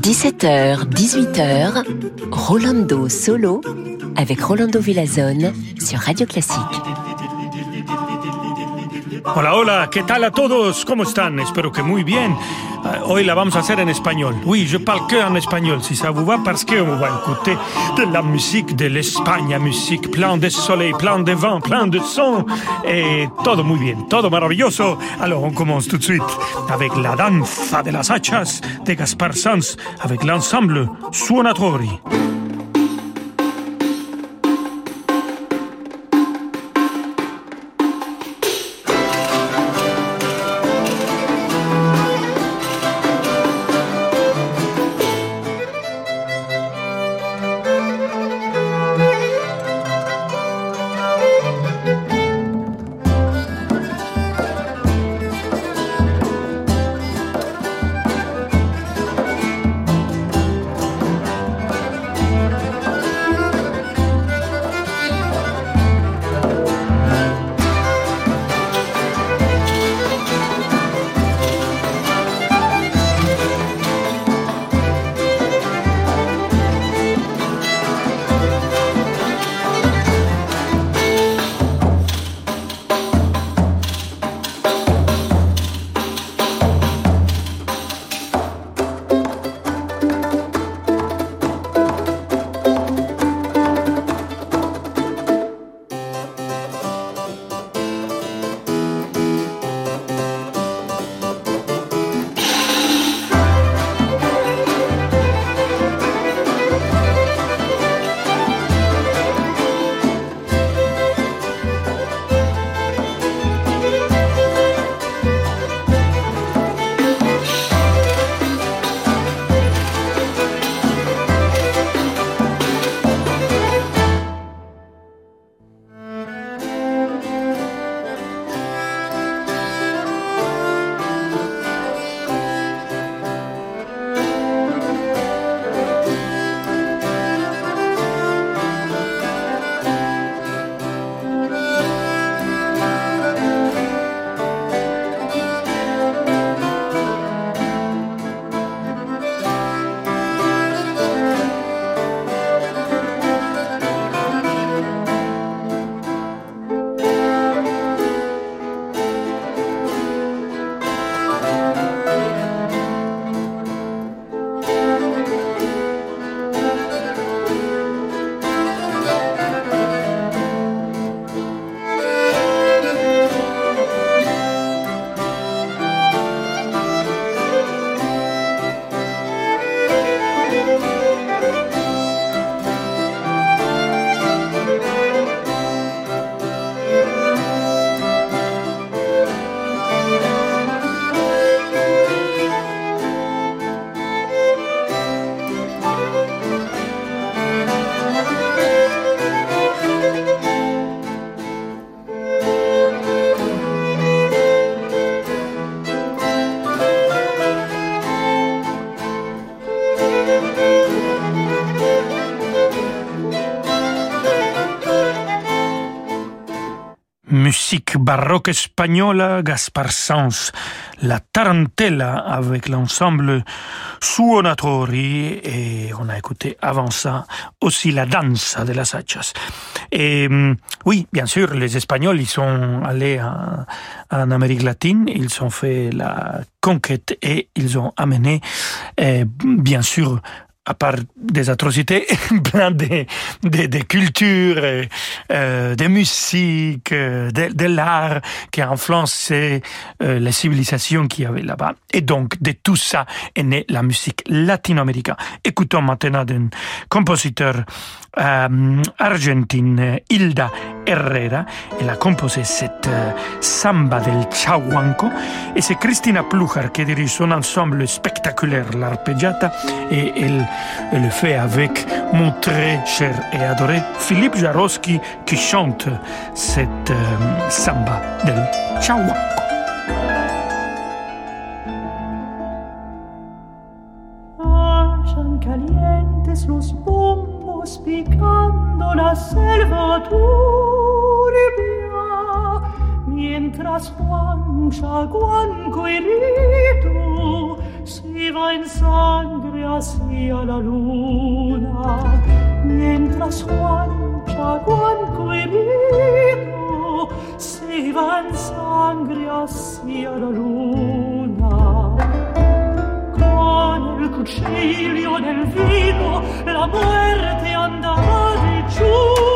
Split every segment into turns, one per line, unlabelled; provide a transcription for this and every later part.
17h, 18h, Rolando Solo avec Rolando Villazone sur Radio Classique.
Hola, hola, ¿qué tal a todos? ¿Cómo están? Espero que muy bien. Uh, hoy la vamos a hacer en espagnol. Oui, je parle que en espagnol, si ça vous va, parce qu'on va écouter de la musique de l'Espagne, musique plein de soleil, plein de vent, plein de son, et todo muy bien, todo maravilloso. Alors on commence tout de suite avec la danza de las hachas de Gaspar Sanz, avec l'ensemble Suonatori. Baroque espagnole, Gaspar Sanz, la tarantella avec l'ensemble Suonatori et on a écouté avant ça aussi la danse de las hachas. Et mm, oui, bien sûr, les Espagnols, ils sont allés en, en Amérique latine, ils ont fait la conquête et ils ont amené, eh, bien sûr, à part des atrocités, plein de, de, de cultures, euh, de musique, de, de l'art qui a influencé euh, les civilisations qu'il y avait là-bas. Et donc, de tout ça est née la musique latino-américaine. Écoutons maintenant d'un compositeur euh, argentine, Hilda Herrera. Elle a composé cette euh, samba del Chahuanco. Et c'est Christina Plujar qui dirige son ensemble spectaculaire, l'arpeggiata. Et elle, le fait avec mon très cher et adoré Philippe Jarowski qui chante cette euh, samba del Chahuanco.
los spiccando la selva turbia, mientras guancia guanco irito si va in sangre hacia la luna, mientras guancia guanco irito si va in sangre hacia la luna. Con el cuchillo en el vino, la muerte andaba de chupa.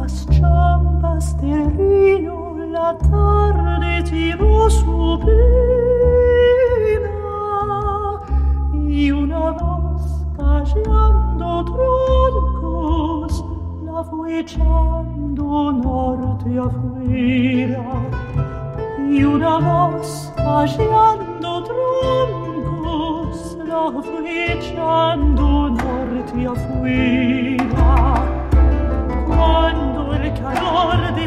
Las la sciampa sterrino la tarde ti lo supina e una voz paseando troncos la fu echando norte afuera. Y una voz paseando troncos la fu echando norte afuera. Cuando el calor de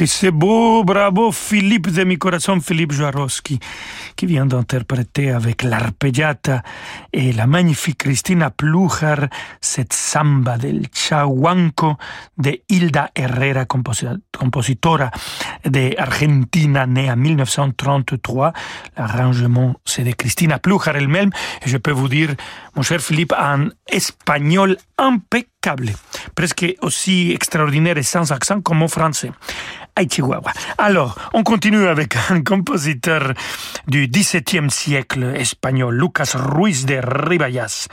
que c'est beau, bravo Philippe de mi corazon, Philippe Jaroski, qui vient d'interpréter avec l'arpeggiata et la magnifique Cristina Plujar cette samba del Chahuanco de Hilda Herrera, composi- compositora de Argentina, née en 1933. L'arrangement, c'est de Cristina Plujar elle-même. Et je peux vous dire, mon cher Philippe, en espagnol impeccable, presque aussi extraordinaire et sans accent comme en français. Chihuahua. Alors, on continue avec un compositeur du XVIIe siècle espagnol, Lucas Ruiz de Ribayas.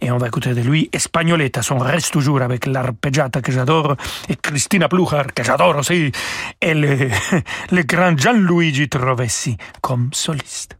Et on va écouter de lui Espagnoletta. On reste toujours avec l'arpeggiata que j'adore et Cristina Plujar, que j'adore aussi, et le, le grand Gianluigi Trovessi comme soliste.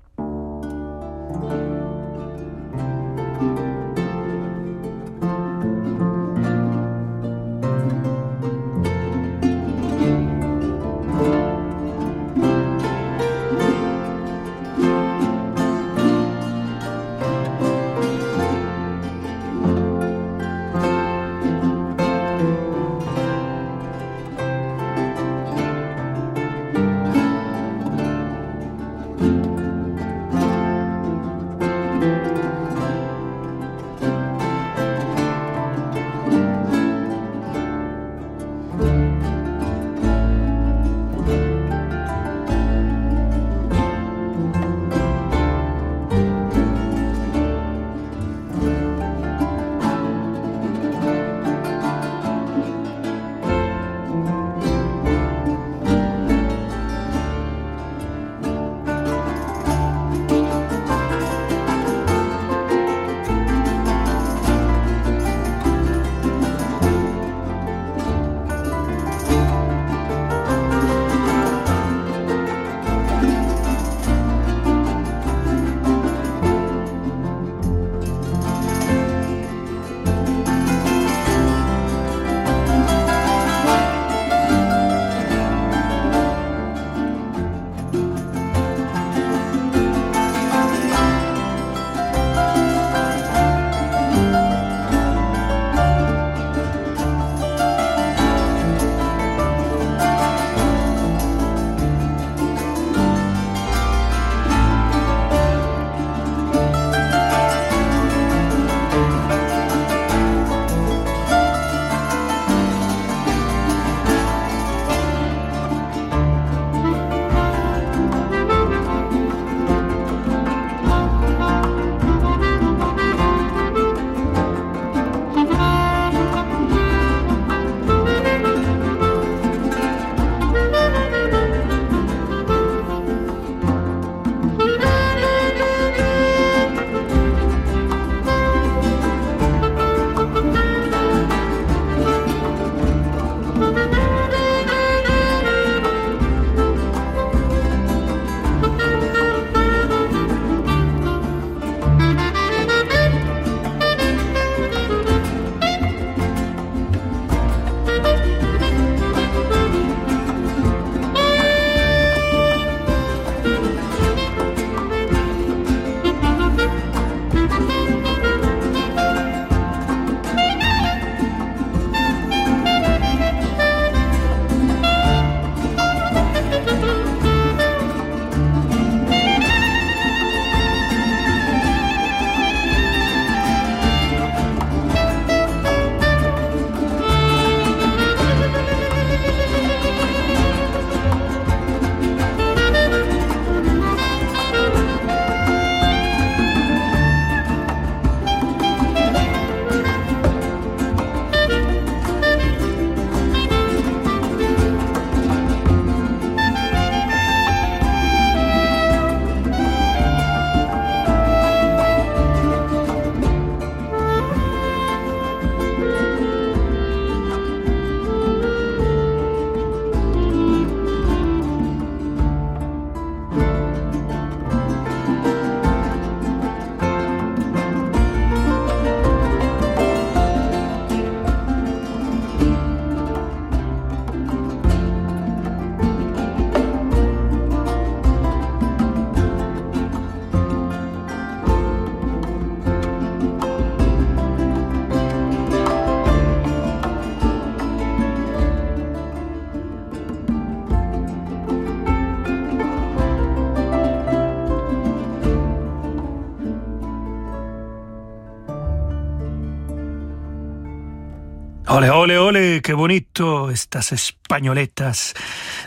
Ole, ole, ole, qué bonito estas españoletas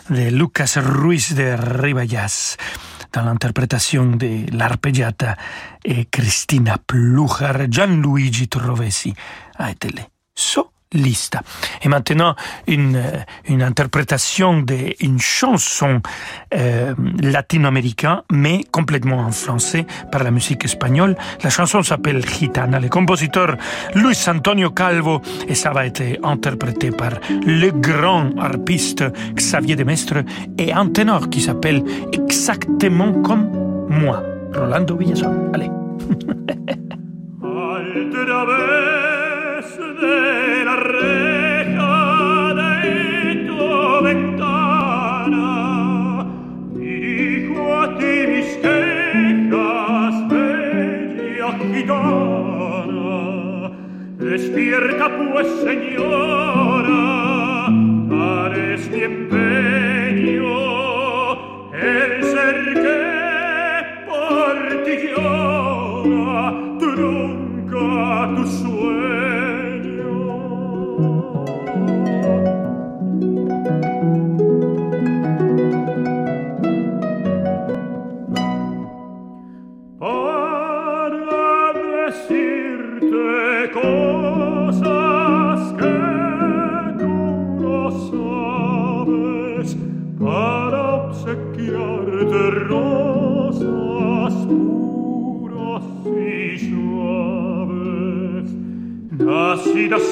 de Lucas Ruiz de Ribayas dans l'interprétation de l'arpeggiata et Cristina Plujar, Gianluigi Trovesi a été so lista. Et maintenant, une, une interprétation d'une chanson euh, latino-américaine, mais complètement en français par la musique espagnole. La chanson s'appelle Gitana. Le compositeur Luis Antonio Calvo, et ça va être interprété par le grand harpiste Xavier Demestre et un ténor qui s'appelle exactement comme moi, Rolando Villazón. Allez.
despierta pues señora tal es mi empeño el ser que por ti llora trunca tu sueño rosas puras y suaves, nacidas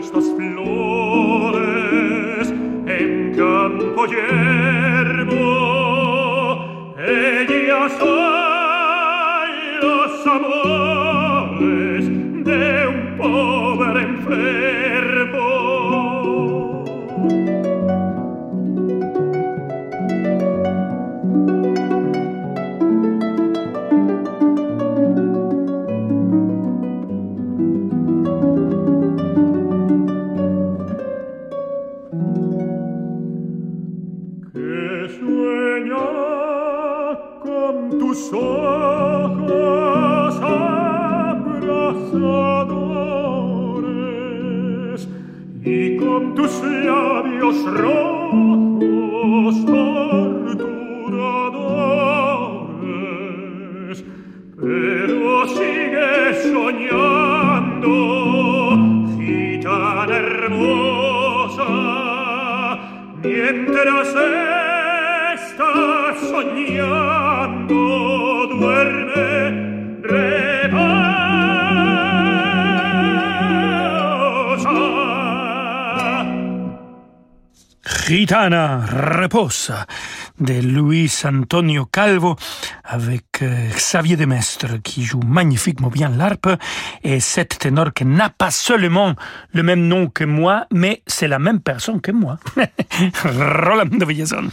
estas flores en campo
lleno. De Luis Antonio Calvo avec euh, Xavier Demestre qui joue magnifiquement bien l'harpe et cet ténor qui n'a pas seulement le même nom que moi, mais c'est la même personne que moi. Rolando Villazón.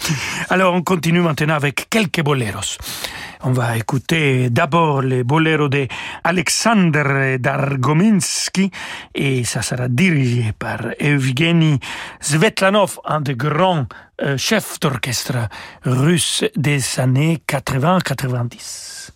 Alors on continue maintenant avec quelques boleros. On va écouter d'abord les boléros de Alexander Dargominsky et ça sera dirigé par Evgeny Svetlanov, un des grands euh, chefs d'orchestre russes des années 80-90.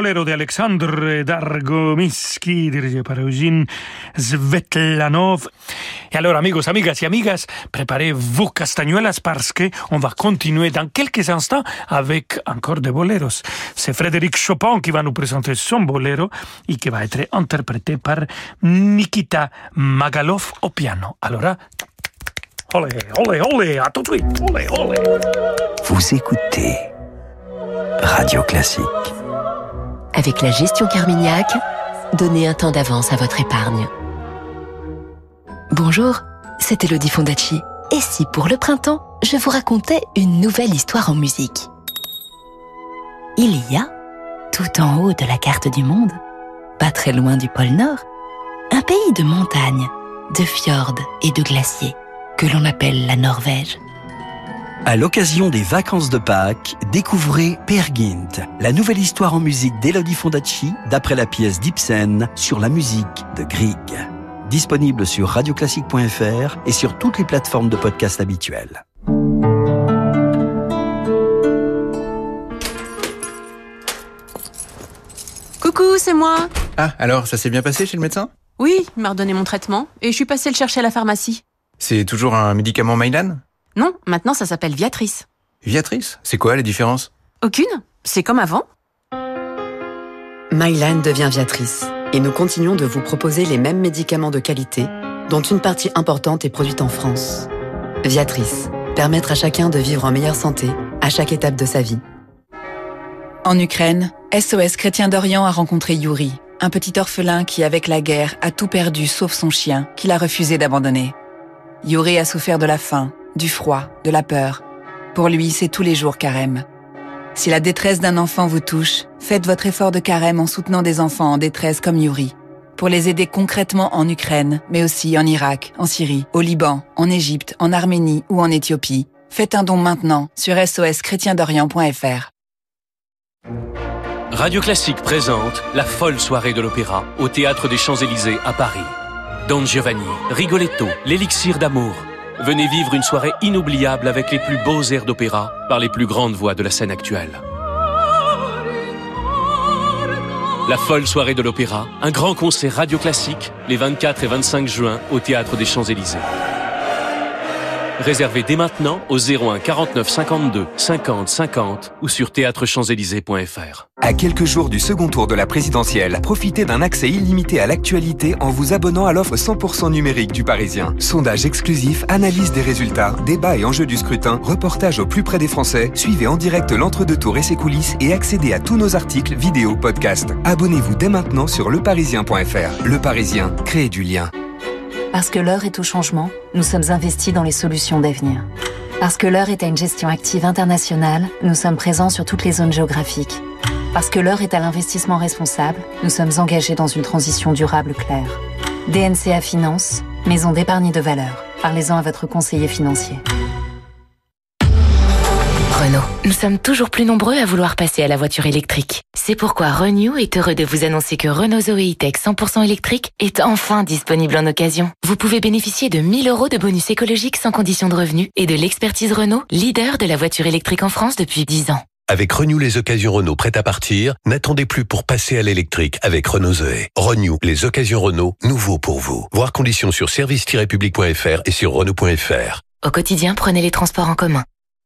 Boléro d'Alexandre Dargomiski, dirigé par Eugene Svetlanov. Et alors, amigos, amigas et amigas, préparez vos castagnuelas parce que on va continuer dans quelques instants avec encore des boléros. C'est Frédéric Chopin qui va nous présenter son boléro et qui va être interprété par Nikita Magalov au piano. Alors, olé, olé, olé, à tout de suite, olé, olé.
Vous écoutez Radio Classique.
Avec la gestion Carmignac, donnez un temps d'avance à votre épargne. Bonjour, c'est Elodie Fondacci. Et si pour le printemps, je vous racontais une nouvelle histoire en musique? Il y a, tout en haut de la carte du monde, pas très loin du pôle Nord, un pays de montagnes, de fjords et de glaciers que l'on appelle la Norvège.
À l'occasion des vacances de Pâques, découvrez Per Gynt, la nouvelle histoire en musique d'Elodie Fondacci, d'après la pièce d'Ibsen sur la musique de Grieg. Disponible sur radioclassique.fr et sur toutes les plateformes de podcast habituelles.
Coucou, c'est moi.
Ah, alors, ça s'est bien passé chez le médecin?
Oui, il m'a redonné mon traitement et je suis passée le chercher à la pharmacie.
C'est toujours un médicament Mylan?
Non, maintenant ça s'appelle Viatrice.
Viatrice C'est quoi la différence?
Aucune C'est comme avant.
Mylan devient Viatrice et nous continuons de vous proposer les mêmes médicaments de qualité dont une partie importante est produite en France. Viatrice, permettre à chacun de vivre en meilleure santé à chaque étape de sa vie.
En Ukraine, SOS Chrétien d'Orient a rencontré Yuri, un petit orphelin qui, avec la guerre, a tout perdu sauf son chien, qu'il a refusé d'abandonner. Yuri a souffert de la faim, du froid, de la peur. Pour lui, c'est tous les jours carême. Si la détresse d'un enfant vous touche, faites votre effort de carême en soutenant des enfants en détresse comme Yuri. Pour les aider concrètement en Ukraine, mais aussi en Irak, en Syrie, au Liban, en Égypte, en Arménie ou en Éthiopie, faites un don maintenant sur soschrétiendorient.fr.
Radio Classique présente la folle soirée de l'opéra au Théâtre des Champs-Élysées à Paris. Don Giovanni, Rigoletto, l'élixir d'amour. Venez vivre une soirée inoubliable avec les plus beaux airs d'opéra par les plus grandes voix de la scène actuelle. La folle soirée de l'opéra, un grand concert radio classique les 24 et 25 juin au Théâtre des Champs-Élysées. Réservez dès maintenant au 01 49 52 50 50 ou sur théâtrechamps-élysées.fr.
À quelques jours du second tour de la présidentielle, profitez d'un accès illimité à l'actualité en vous abonnant à l'offre 100% numérique du Parisien. Sondage exclusif, analyse des résultats, débat et enjeux du scrutin, reportage au plus près des Français, suivez en direct l'entre-deux tours et ses coulisses et accédez à tous nos articles, vidéos, podcasts. Abonnez-vous dès maintenant sur leparisien.fr. Le Parisien, créez du lien.
Parce que l'heure est au changement, nous sommes investis dans les solutions d'avenir. Parce que l'heure est à une gestion active internationale, nous sommes présents sur toutes les zones géographiques. Parce que l'heure est à l'investissement responsable, nous sommes engagés dans une transition durable claire. DNCA Finance, maison d'épargne de valeur. Parlez-en à votre conseiller financier.
Renault. Nous sommes toujours plus nombreux à vouloir passer à la voiture électrique. C'est pourquoi Renew est heureux de vous annoncer que Renault Zoe E-Tech 100% électrique est enfin disponible en occasion. Vous pouvez bénéficier de 1000 euros de bonus écologique sans condition de revenu et de l'expertise Renault, leader de la voiture électrique en France depuis 10 ans.
Avec Renew les occasions Renault prêtes à partir, n'attendez plus pour passer à l'électrique avec Renault Zoé. Renew les occasions Renault, nouveau pour vous. Voir conditions sur service-public.fr et sur Renault.fr.
Au quotidien, prenez les transports en commun.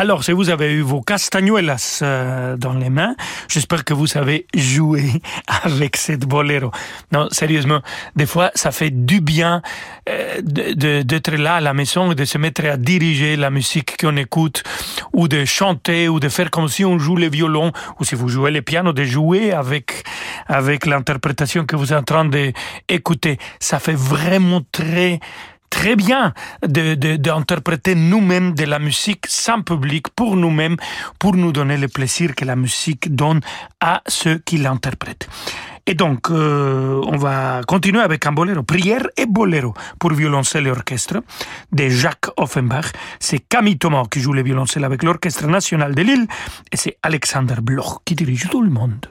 Alors, si vous avez eu vos castañuelas euh, dans les mains, j'espère que vous savez jouer avec cette boléro. Non, sérieusement, des fois, ça fait du bien euh, d'être là à la maison et de se mettre à diriger la musique qu'on écoute, ou de chanter, ou de faire comme si on joue le violon, ou si vous jouez le piano, de jouer avec, avec l'interprétation que vous êtes en train d'écouter. Ça fait vraiment très très bien d'interpréter de, nous-mêmes de la musique sans public, pour nous-mêmes, pour nous donner le plaisir que la musique donne à ceux qui l'interprètent. Et donc, euh, on va continuer avec un boléro, prière et boléro pour violoncelle et orchestre de Jacques Offenbach. C'est Camille Thomas qui joue le violoncelle avec l'Orchestre national de Lille et c'est Alexander Bloch qui dirige tout le monde.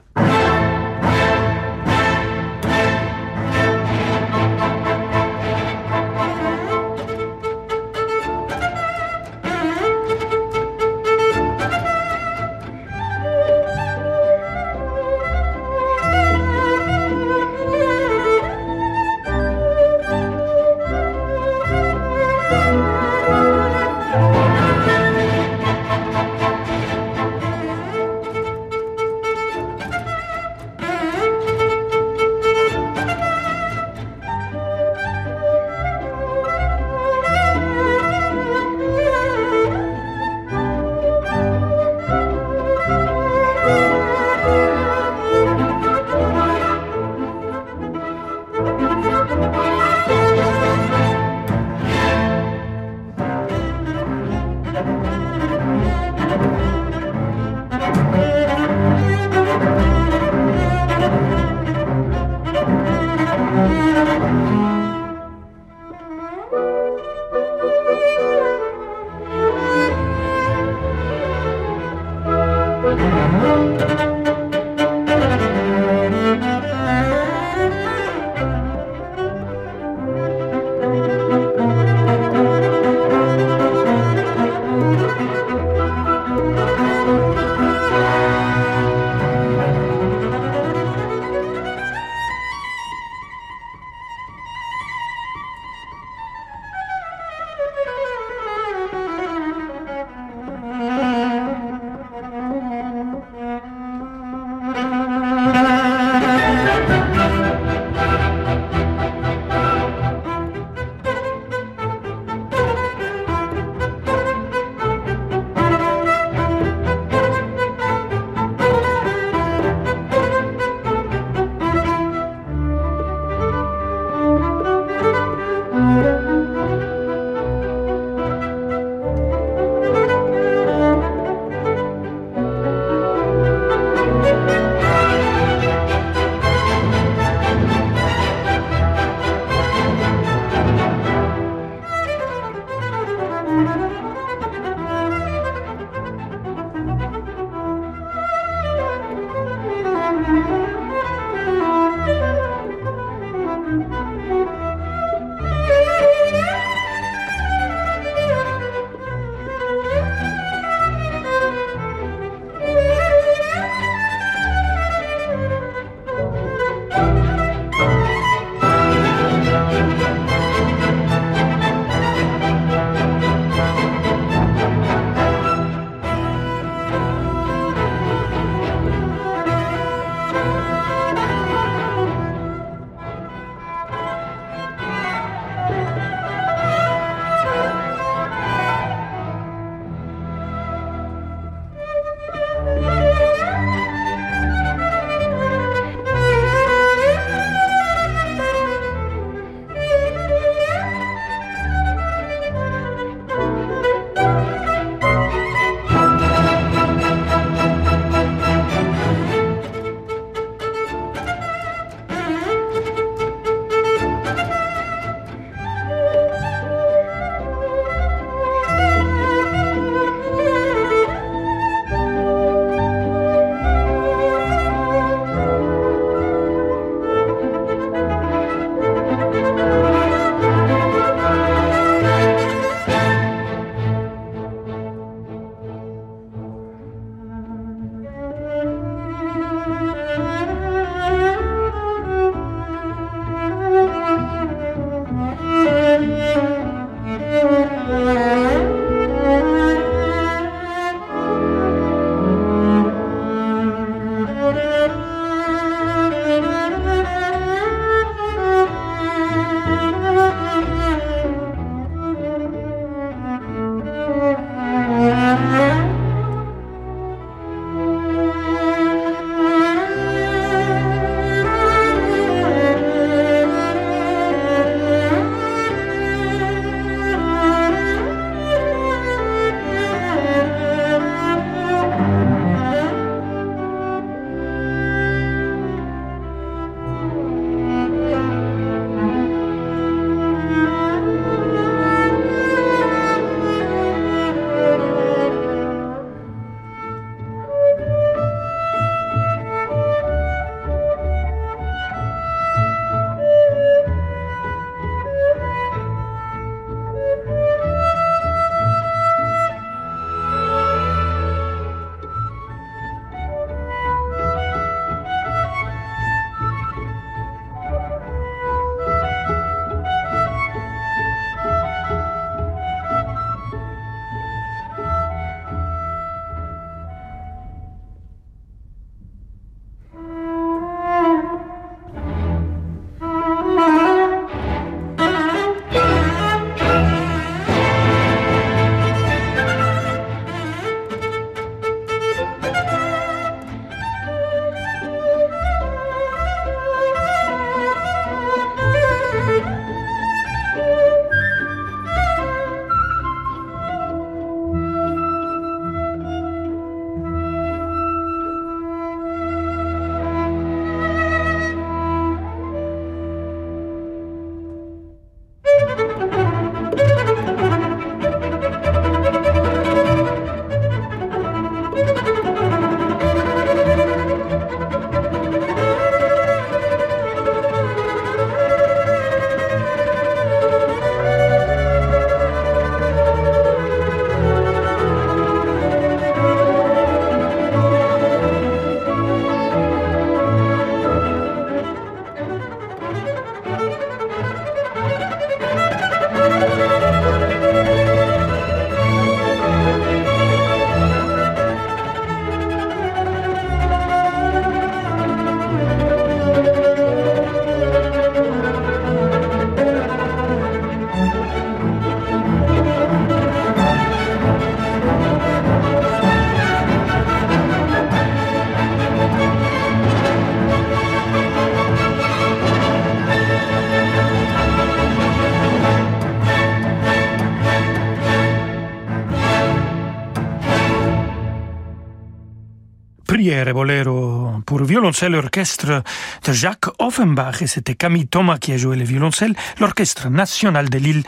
Bruyère Bolero pour violoncelle orchestre de Jacques Offenbach et c'était Camille Thomas qui a joué le violoncelle. L'orchestre national de Lille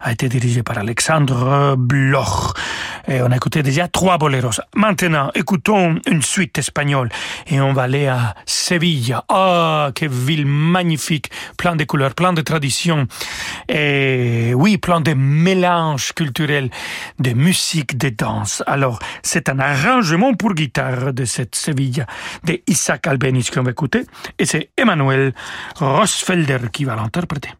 a été dirigé par Alexandre Bloch. Et on a écouté déjà trois boleros. Maintenant, écoutons une suite espagnole et on va aller à Sevilla. Ah, quelle ville magnifique, plein de couleurs, plein de traditions et oui, plein de mélanges culturels, de musique, de danse. Alors, c'est un arrangement pour guitare de cette Sevilla de Isaac Albeniz qu'on va écouter et c'est Emmanuel Rosfelder qui va l'interpréter.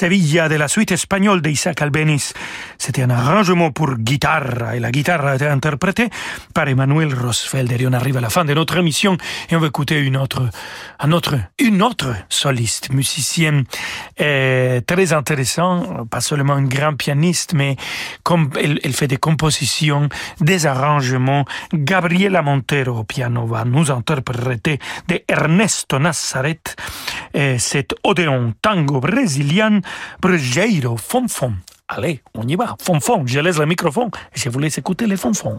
Sevilla de la suite espagnole d'Isaac Albéniz. C'était un arrangement pour guitare et la guitare a été interprétée par Emmanuel Rosfelder. Et on arrive à la fin de notre émission et on va écouter une autre, un autre, une autre soliste, musicienne euh, très intéressant, pas seulement une grande pianiste, mais comme elle, elle fait des compositions, des arrangements. Gabriela Montero au piano va nous interpréter de Ernesto Nazareth et cet Odéon tango brésilien Brejeiro Fonfon. Allez, on y va. Fonfon, je laisse le microphone et je vous laisse écouter les fonfons.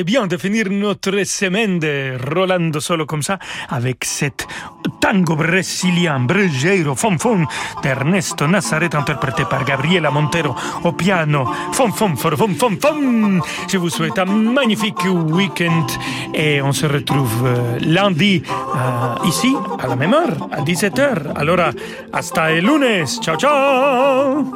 C'est bien de finir notre semaine de Rolando Solo comme ça avec cette tango brésilien, Brejeiro, Fon Fon d'Ernesto Nazareth interprété par Gabriela Montero au piano. Fon Fon, Fon Fon, Fon Fon. Je vous souhaite un magnifique week-end et on se retrouve lundi uh, ici à la même heure, à 17h. Alors, hasta el lunes. Ciao, ciao.